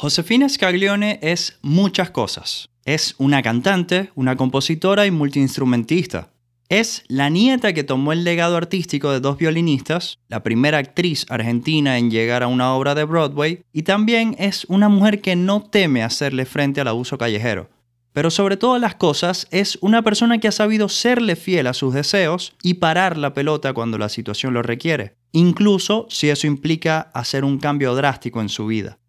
Josefina Scaglione es muchas cosas. Es una cantante, una compositora y multiinstrumentista. Es la nieta que tomó el legado artístico de dos violinistas, la primera actriz argentina en llegar a una obra de Broadway, y también es una mujer que no teme hacerle frente al abuso callejero. Pero sobre todas las cosas, es una persona que ha sabido serle fiel a sus deseos y parar la pelota cuando la situación lo requiere, incluso si eso implica hacer un cambio drástico en su vida.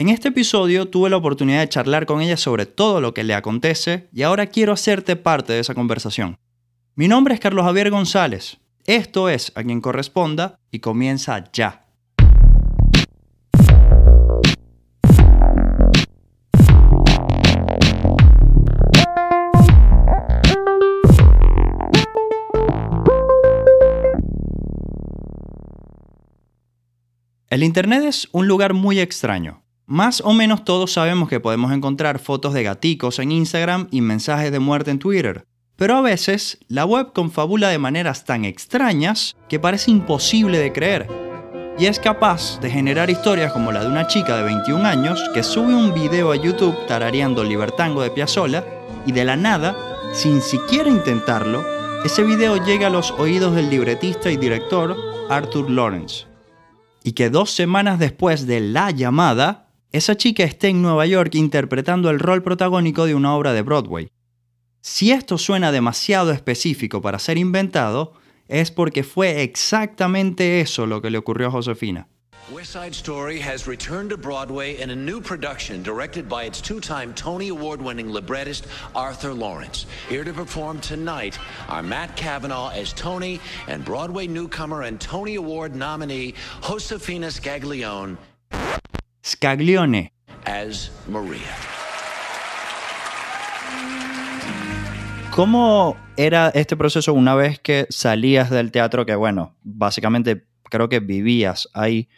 En este episodio tuve la oportunidad de charlar con ella sobre todo lo que le acontece y ahora quiero hacerte parte de esa conversación. Mi nombre es Carlos Javier González. Esto es A quien corresponda y comienza ya. El Internet es un lugar muy extraño. Más o menos todos sabemos que podemos encontrar fotos de gaticos en Instagram y mensajes de muerte en Twitter, pero a veces la web confabula de maneras tan extrañas que parece imposible de creer. Y es capaz de generar historias como la de una chica de 21 años que sube un video a YouTube tarareando Libertango de Piazzolla y de la nada, sin siquiera intentarlo, ese video llega a los oídos del libretista y director Arthur Lawrence. Y que dos semanas después de la llamada, esa chica esté en Nueva York interpretando el rol protagónico de una obra de Broadway. Si esto suena demasiado específico para ser inventado, es porque fue exactamente eso lo que le ocurrió a Josefina. West Side Story has returned to Broadway in a new production directed by its two time Tony Award winning librettist Arthur Lawrence. Here to perform tonight are Matt Cavanaugh as Tony and Broadway newcomer and Tony Award nominee Josefina Scaglione Scaglione as Maria. ¿Cómo era este proceso una vez que salías del teatro? Que bueno, básicamente creo que vivías ahí,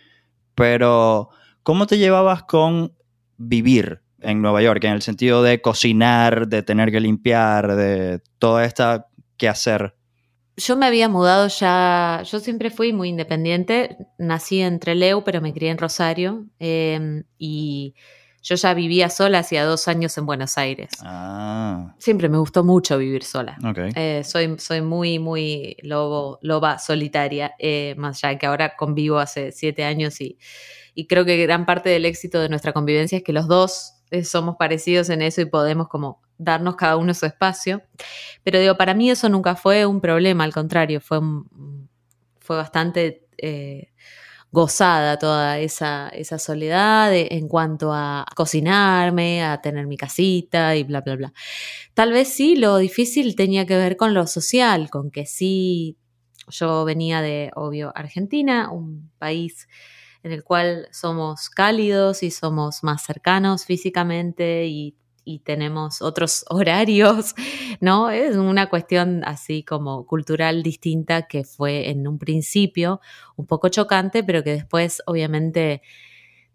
pero ¿cómo te llevabas con vivir en Nueva York? En el sentido de cocinar, de tener que limpiar, de toda esta que hacer. Yo me había mudado ya, yo siempre fui muy independiente, nací en Trelew, pero me crié en Rosario eh, y yo ya vivía sola hacía dos años en Buenos Aires. Ah, Siempre me gustó mucho vivir sola. ok. Eh, soy, soy muy, muy lobo, loba solitaria, eh, más allá que ahora convivo hace siete años y, y creo que gran parte del éxito de nuestra convivencia es que los dos eh, somos parecidos en eso y podemos como darnos cada uno su espacio. Pero digo, para mí eso nunca fue un problema, al contrario, fue, fue bastante eh, gozada toda esa, esa soledad en cuanto a cocinarme, a tener mi casita y bla, bla, bla. Tal vez sí, lo difícil tenía que ver con lo social, con que sí, yo venía de, obvio, Argentina, un país en el cual somos cálidos y somos más cercanos físicamente y, y tenemos otros horarios, ¿no? Es una cuestión así como cultural distinta que fue en un principio un poco chocante, pero que después obviamente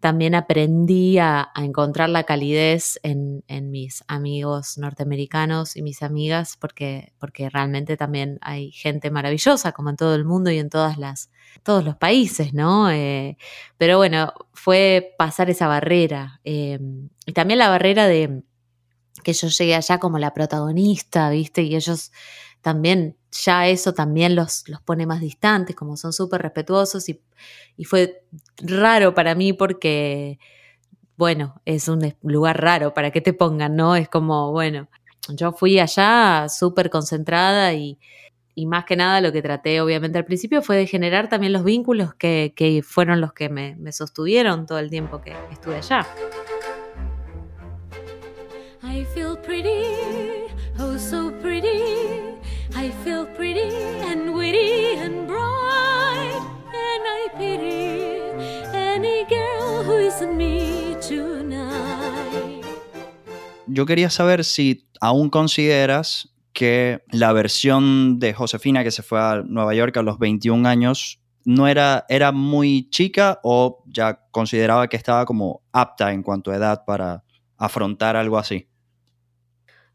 también aprendí a, encontrar la calidez en, en mis amigos norteamericanos y mis amigas, porque, porque realmente también hay gente maravillosa, como en todo el mundo y en todas las, todos los países, ¿no? Eh, pero bueno, fue pasar esa barrera. eh, y también la barrera de que yo llegué allá como la protagonista, ¿viste? Y ellos también, ya eso también los, los pone más distantes, como son súper respetuosos y, y fue raro para mí porque, bueno, es un lugar raro para que te pongan, ¿no? Es como, bueno, yo fui allá súper concentrada y, y más que nada lo que traté obviamente al principio fue de generar también los vínculos que, que fueron los que me, me sostuvieron todo el tiempo que estuve allá. I feel pretty, oh so pretty. I feel pretty and witty and bright, and I pity any girl who isn't me tonight. Yo quería saber si aún consideras que la versión de Josefina que se fue a Nueva York a los 21 años no era, era muy chica o ya consideraba que estaba como apta en cuanto a edad para afrontar algo así.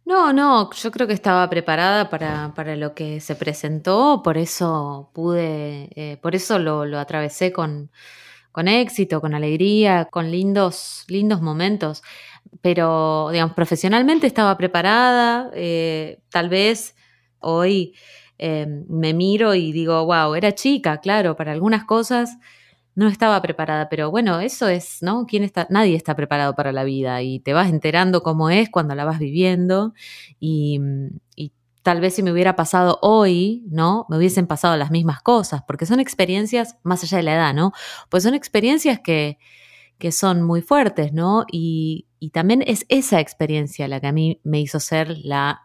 No, no, yo creo que estaba preparada para, para lo que se presentó, por eso pude, eh, por eso lo, lo atravesé con, con éxito, con alegría, con lindos, lindos momentos. Pero, digamos, profesionalmente estaba preparada, eh, tal vez hoy eh, me miro y digo, wow, era chica, claro, para algunas cosas no estaba preparada, pero bueno, eso es, ¿no? ¿Quién está? Nadie está preparado para la vida y te vas enterando cómo es cuando la vas viviendo y, y tal vez si me hubiera pasado hoy, ¿no? Me hubiesen pasado las mismas cosas, porque son experiencias, más allá de la edad, ¿no? Pues son experiencias que, que son muy fuertes, ¿no? Y, y también es esa experiencia la que a mí me hizo ser la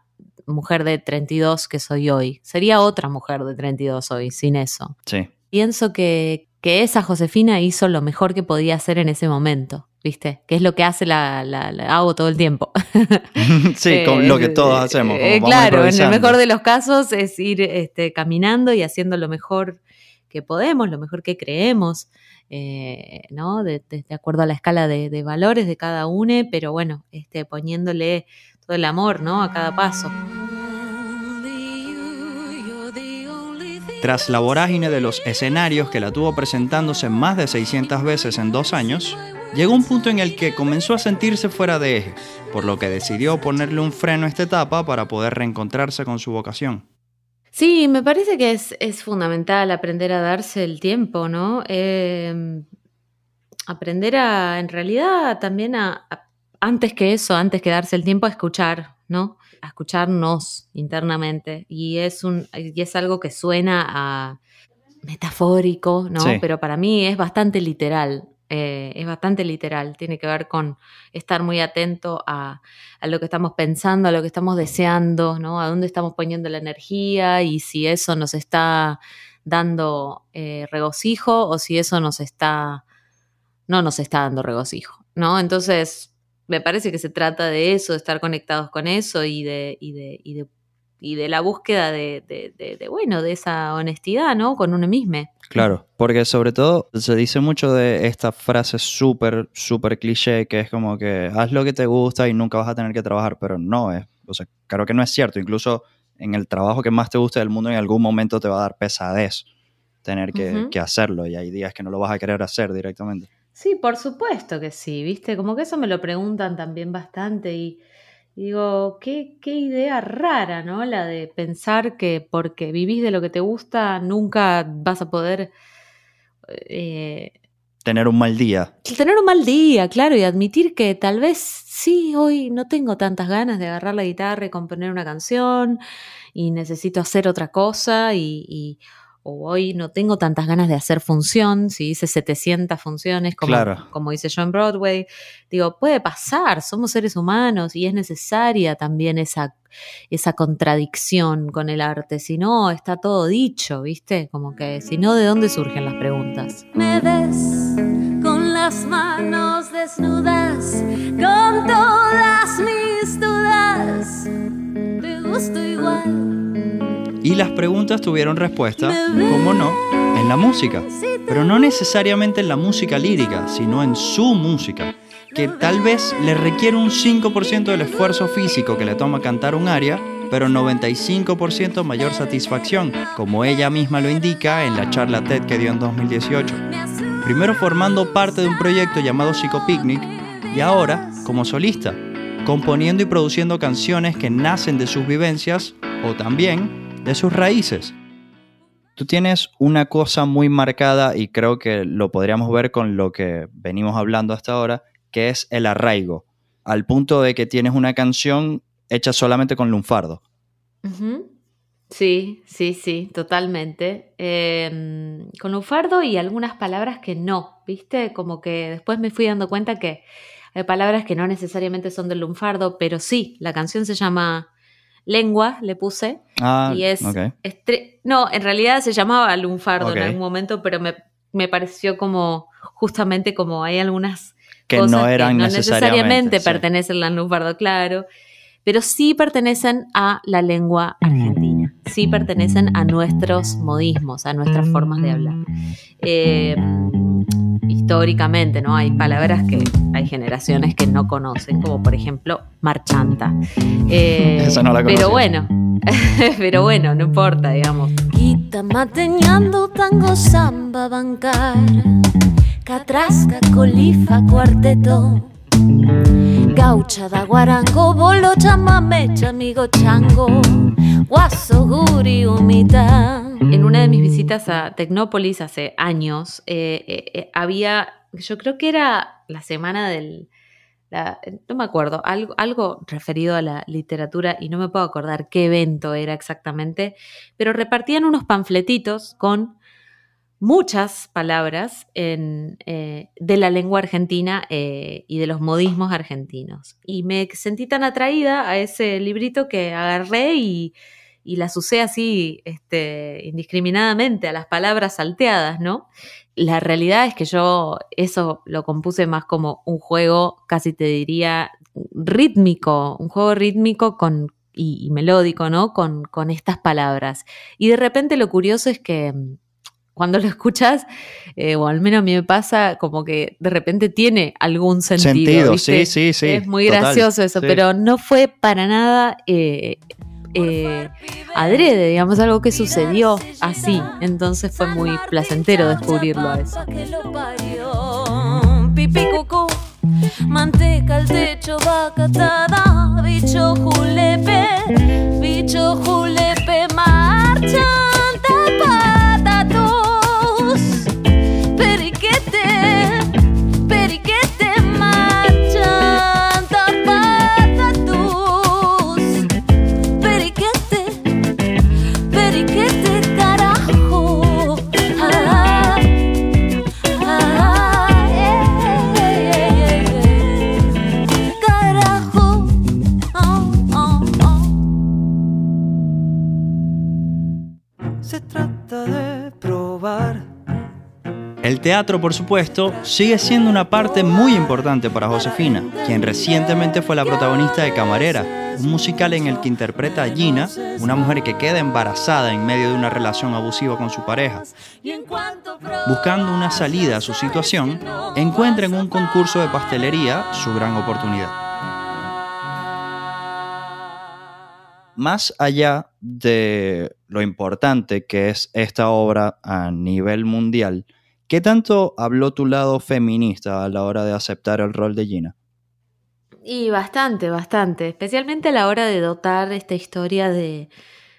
mujer de 32 que soy hoy. Sería otra mujer de 32 hoy, sin eso. Sí. Pienso que, que esa Josefina hizo lo mejor que podía hacer en ese momento, ¿viste? Que es lo que hace la, la- la- hago todo el tiempo. sí, con lo que todos hacemos. como Eh, claro, en el mejor de los casos es ir este, caminando y haciendo lo mejor que podemos, lo mejor que creemos, eh, ¿no? De, de- de acuerdo a la escala de, de valores de cada uno, pero bueno, este, poniéndole todo el amor, ¿no? A cada paso. Tras la vorágine de los escenarios que la tuvo presentándose más de 600 veces en dos años, llegó un punto en el que comenzó a sentirse fuera de eje, por lo que decidió ponerle un freno a esta etapa para poder reencontrarse con su vocación. Sí, me parece que es, es fundamental aprender a darse el tiempo, ¿no? Eh, aprender a, en realidad, también a- antes que eso, antes que darse el tiempo, a escuchar, ¿no? A escucharnos internamente. Y es, un, y es algo que suena a metafórico, ¿no? Sí. Pero para mí es bastante literal. eh, es bastante literal. Tiene que ver con estar muy atento a, a lo que estamos pensando, a lo que estamos deseando, ¿no? A dónde estamos poniendo la energía y si eso nos está dando eh, regocijo o si eso nos está, no nos está dando regocijo, ¿no? Entonces, me parece que se trata de eso, de estar conectados con eso y de, y de, y de, y de la búsqueda de, de- de- de, bueno, de esa honestidad, ¿no? Con uno mismo. Claro, porque sobre todo se dice mucho de esta frase súper, súper cliché que es como que haz lo que te gusta y nunca vas a tener que trabajar, pero no es, o sea, claro que no es cierto, incluso en el trabajo que más te guste del mundo en algún momento te va a dar pesadez tener que, que hacerlo y hay días que no lo vas a querer hacer directamente. Sí, por supuesto que sí, ¿viste? Como que eso me lo preguntan también bastante y, y digo, qué, qué idea rara, ¿no? La de pensar que porque vivís de lo que te gusta nunca vas a poder eh, Tener un mal día, tener un mal día, claro, y admitir que tal vez sí, hoy no tengo tantas ganas de agarrar la guitarra y componer una canción y necesito hacer otra cosa y, y- o hoy no tengo tantas ganas de hacer función, si hice 700 funciones como, Claro. como hice yo en Broadway, digo, puede pasar, somos seres humanos y es necesaria también esa, esa contradicción con el arte, si no está todo dicho, ¿viste? Como que si no, ¿de dónde surgen las preguntas? Me ves con las manos desnudas, con todas mis dudas. Te gusto igual. Y las preguntas tuvieron respuesta, como no, en la música, pero no necesariamente en la música lírica, sino en su música, que tal vez le requiere un 5% del esfuerzo físico que le toma cantar un aria, pero 95% mayor satisfacción, como ella misma lo indica en la charla TED que dio en 2018. Primero formando parte de un proyecto llamado Psicopicnic y ahora como solista, componiendo y produciendo canciones que nacen de sus vivencias o también de sus raíces. Tú tienes una cosa muy marcada y creo que lo podríamos ver con lo que venimos hablando hasta ahora, que es el arraigo, al punto de que tienes una canción hecha solamente con lunfardo. Sí, sí, sí, totalmente. Eh, con lunfardo y algunas palabras que no, ¿viste? Como que después me fui dando cuenta que hay palabras que no necesariamente son del lunfardo, pero sí, la canción se llama Lengua, le puse, Ah, y es... no, en realidad se llamaba lunfardo en algún momento, pero me, me pareció como, justamente como hay algunas Que cosas no eran no necesariamente, necesariamente sí. pertenecen al lunfardo, claro, pero sí pertenecen a la lengua argentina, sí pertenecen a nuestros modismos, a nuestras formas de hablar. Eh, históricamente, ¿no? Hay palabras que hay generaciones que no conocen, como por ejemplo marchanta. Eh, Esa no la conocía. Pero bueno, pero bueno, no importa, digamos. Quita mateñando tango samba bancar Catrasca, colifa, cuarteto. Gaucha da guarango, bolo, chamame, chamigo, chango. Guaso, guri, humita. En una de mis visitas a Tecnópolis hace años, eh, eh, eh, había, yo creo que era la semana del, la- no me acuerdo, algo, algo referido a la literatura y no me puedo acordar qué evento era exactamente, pero repartían unos panfletitos con muchas palabras en, eh, de la lengua argentina eh, y de los modismos argentinos. Y me sentí tan atraída a ese librito que agarré y, y las usé así este, indiscriminadamente a las palabras salteadas, ¿no? La realidad es que yo eso lo compuse más como un juego, casi te diría, rítmico, un juego rítmico con, y, y melódico, ¿no? Con, con estas palabras. Y de repente lo curioso es que mm, cuando lo escuchas, eh, o al menos a mí me pasa, como que de repente tiene algún sentido. Sentido, ¿viste? sí, sí, sí. Es muy total, gracioso eso, sí. pero no fue para nada eh, eh, adrede, digamos, algo que sucedió así. Entonces fue muy placentero descubrirlo a eso. Pipí cucú, manteca al techo, vaca atada, bicho julepe, bicho julepe, marchan teatro, por supuesto, sigue siendo una parte muy importante para Josefina, quien recientemente fue la protagonista de Camarera, un musical en el que interpreta a Gina, una mujer que queda embarazada en medio de una relación abusiva con su pareja. Buscando una salida a su situación, encuentra en un concurso de pastelería su gran oportunidad. Más allá de lo importante que es esta obra a nivel mundial, ¿qué tanto habló tu lado feminista a la hora de aceptar el rol de Gina? Y bastante, bastante. Especialmente a la hora de dotar esta historia de,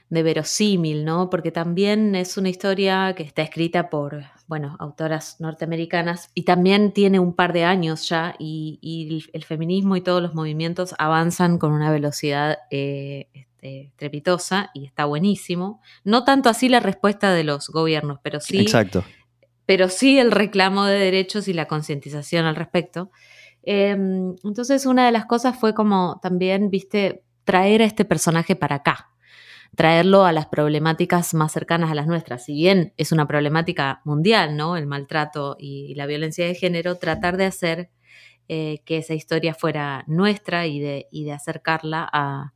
de verosímil, ¿no? Porque también es una historia que está escrita por, bueno, autoras norteamericanas y también tiene un par de años ya y, y el, feminismo y todos los movimientos avanzan con una velocidad eh, este, estrepitosa y está buenísimo. No tanto así la respuesta de los gobiernos, pero sí Exacto. Pero sí el reclamo de derechos y la concientización al respecto. Eh, entonces, una de las cosas fue como también, viste, traer a este personaje para acá, traerlo a las problemáticas más cercanas a las nuestras. Si bien es una problemática mundial, ¿no? El maltrato y la violencia de género, tratar de hacer eh, que esa historia fuera nuestra y de, y de acercarla a,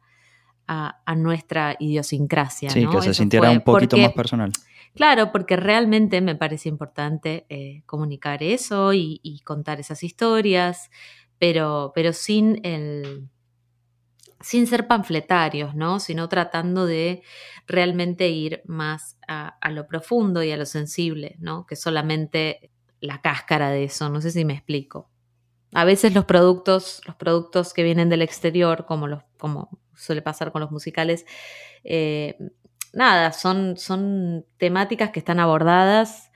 a- a nuestra idiosincrasia. Sí, ¿no? que se Eso sintiera fue un poquito porque- más personal. Claro, porque realmente me parece importante eh, comunicar eso y, contar esas historias, pero, pero sin el sin ser panfletarios, ¿no? Sino tratando de realmente ir más a, a lo profundo y a lo sensible, ¿no? Que solamente la cáscara de eso. No sé si me explico. A veces los productos, los productos que vienen del exterior, como los, como suele pasar con los musicales, eh, nada, son, son temáticas que están abordadas,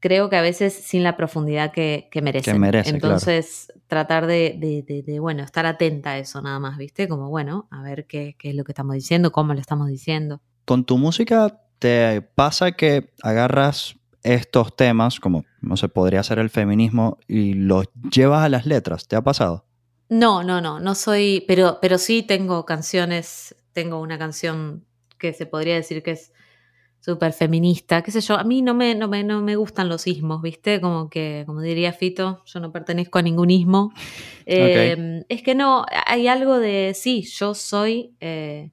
creo que a veces sin la profundidad que, que merecen. merece, claro. Entonces, tratar de, de- de- de, bueno, estar atenta a eso nada más, ¿viste? Como, bueno, a ver qué, qué es lo que estamos diciendo, cómo lo estamos diciendo. ¿Con tu música te pasa que agarras estos temas, como no se podría ser el feminismo, y los llevas a las letras? ¿Te ha pasado? No, no, no, no soy, pero, pero sí tengo canciones, tengo una canción que se podría decir que es súper feminista, qué sé yo, a mí no me, no, me, no me gustan los ismos, ¿viste? Como que, como diría Fito, yo no pertenezco a ningún ismo. Eh, Es que no, hay algo de, sí, yo soy eh,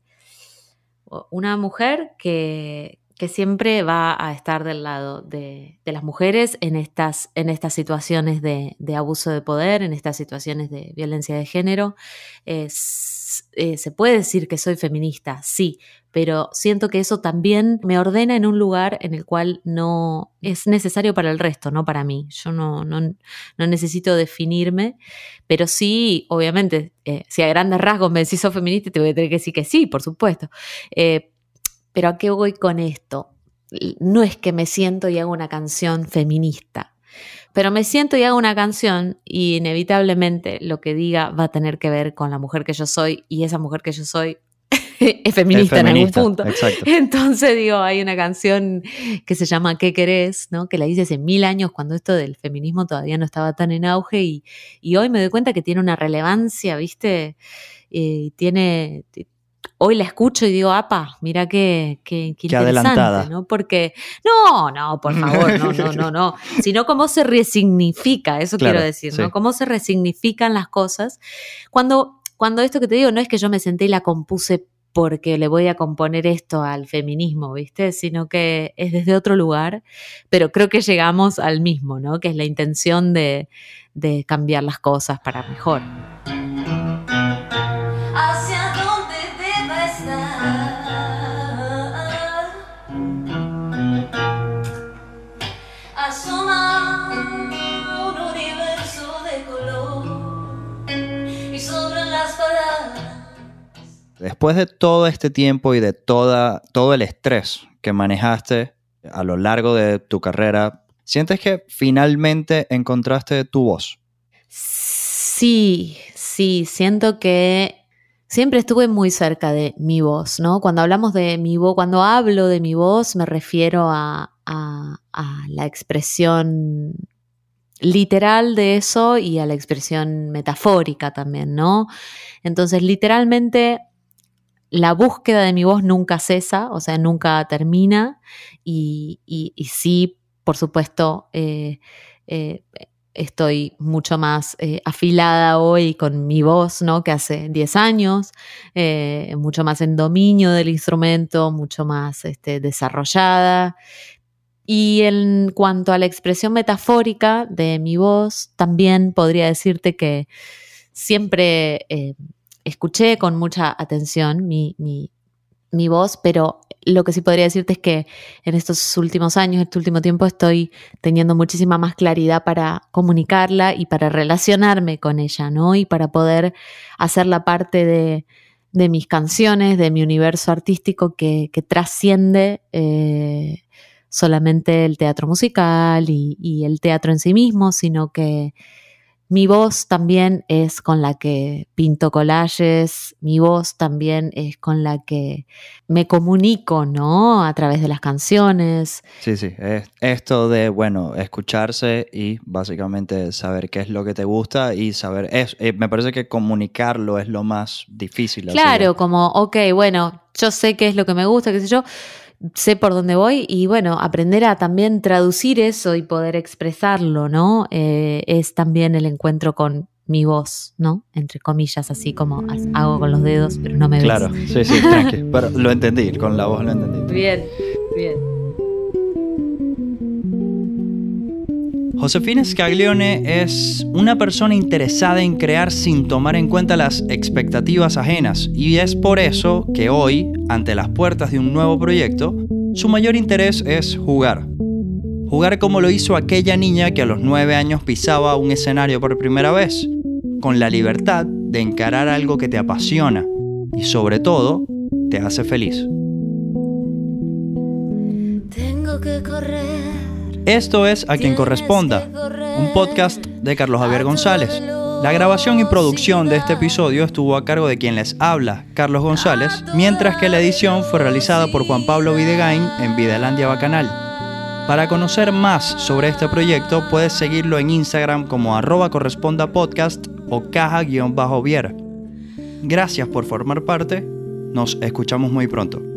una mujer que, que siempre va a estar del lado de, las mujeres en estas, en estas situaciones de, abuso de poder, en estas situaciones de violencia de género. Eh, se puede decir que soy feminista, sí, pero siento que eso también me ordena en un lugar en el cual no es necesario para el resto, no para mí. Yo no, no, no necesito definirme, pero sí, obviamente, eh, si a grandes rasgos me decís sos feminista, te voy a tener que decir que sí, por supuesto. Eh, pero ¿a qué voy con esto? No es que me siento y hago una canción feminista, pero me siento y hago una canción y inevitablemente lo que diga va a tener que ver con la mujer que yo soy y esa mujer que yo soy es feminista, en algún punto. Exacto. Entonces digo, hay una canción que se llama ¿Qué querés? ¿no? Que la hice hace mil años cuando esto del feminismo todavía no estaba tan en auge y, y hoy me doy cuenta que tiene una relevancia, ¿viste? Eh, tiene, hoy la escucho y digo, apa, mira qué, qué, qué, interesante, adelantada. ¿no? Porque, no, no, por favor, no, no, no, no, sino cómo se resignifica, eso Claro, quiero decir, sí. ¿no? Cómo se resignifican las cosas. Cuando, cuando esto que te digo, no es que yo me senté y la compuse porque le voy a componer esto al feminismo, ¿viste? Sino que es desde otro lugar, pero creo que llegamos al mismo, ¿no? Que es la intención de, de cambiar las cosas para mejor. Después de todo este tiempo y de toda, todo el estrés que manejaste a lo largo de tu carrera, ¿sientes que finalmente encontraste tu voz? Sí, sí, siento que siempre estuve muy cerca de mi voz, ¿no? Cuando hablamos de mi voz, cuando hablo de mi voz, me refiero a, a- a la expresión literal de eso y a la expresión metafórica también, ¿no? Entonces, literalmente, la búsqueda de mi voz nunca cesa, o sea, nunca termina y, y- sí, por supuesto, eh, eh, estoy mucho más eh, afilada hoy con mi voz, ¿no? Que hace 10 años, mucho más en dominio del instrumento, mucho más este, desarrollada. Y en cuanto a la expresión metafórica de mi voz, también podría decirte que siempre escuché con mucha atención mi, mi- voz, pero lo que sí podría decirte es que en estos últimos años, este último tiempo, estoy teniendo muchísima más claridad para comunicarla y para relacionarme con ella, ¿no? Y para poder hacerla parte de, de mis canciones, de mi universo artístico que, que trasciende eh, solamente el teatro musical y, y el teatro en sí mismo, sino que mi voz también es con la que pinto collages, mi voz también es con la que me comunico, ¿no? A través de las canciones. Sí, sí, es esto de, bueno, escucharse y básicamente saber qué es lo que te gusta y saber, es, eh, me parece que comunicarlo es lo más difícil. Claro, como, ok, bueno, yo sé qué es lo que me gusta, qué sé yo, sé por dónde voy y bueno, aprender a también traducir eso y poder expresarlo, ¿no? Eh, es también el encuentro con mi voz, ¿no? Entre comillas, así como hago con los dedos, pero no me ves. Claro, sí, sí, tranqui, pero lo entendí, con la voz lo entendí. Bien, bien. Josefina Scaglione es una persona interesada en crear sin tomar en cuenta las expectativas ajenas y es por eso que hoy, ante las puertas de un nuevo proyecto, su mayor interés es jugar. Jugar como lo hizo aquella niña que a los nueve años pisaba un escenario por primera vez, con la libertad de encarar algo que te apasiona y sobre todo te hace feliz. Esto es A quien corresponda, un podcast de Carlos Javier González. La grabación y producción de este episodio estuvo a cargo de quien les habla, Carlos González, mientras que la edición fue realizada por Juan Pablo Videgain en Videlandia Bacanal. Para conocer más sobre este proyecto puedes seguirlo en Instagram como arroba corresponda podcast o caja-vier. Gracias por formar parte, nos escuchamos muy pronto.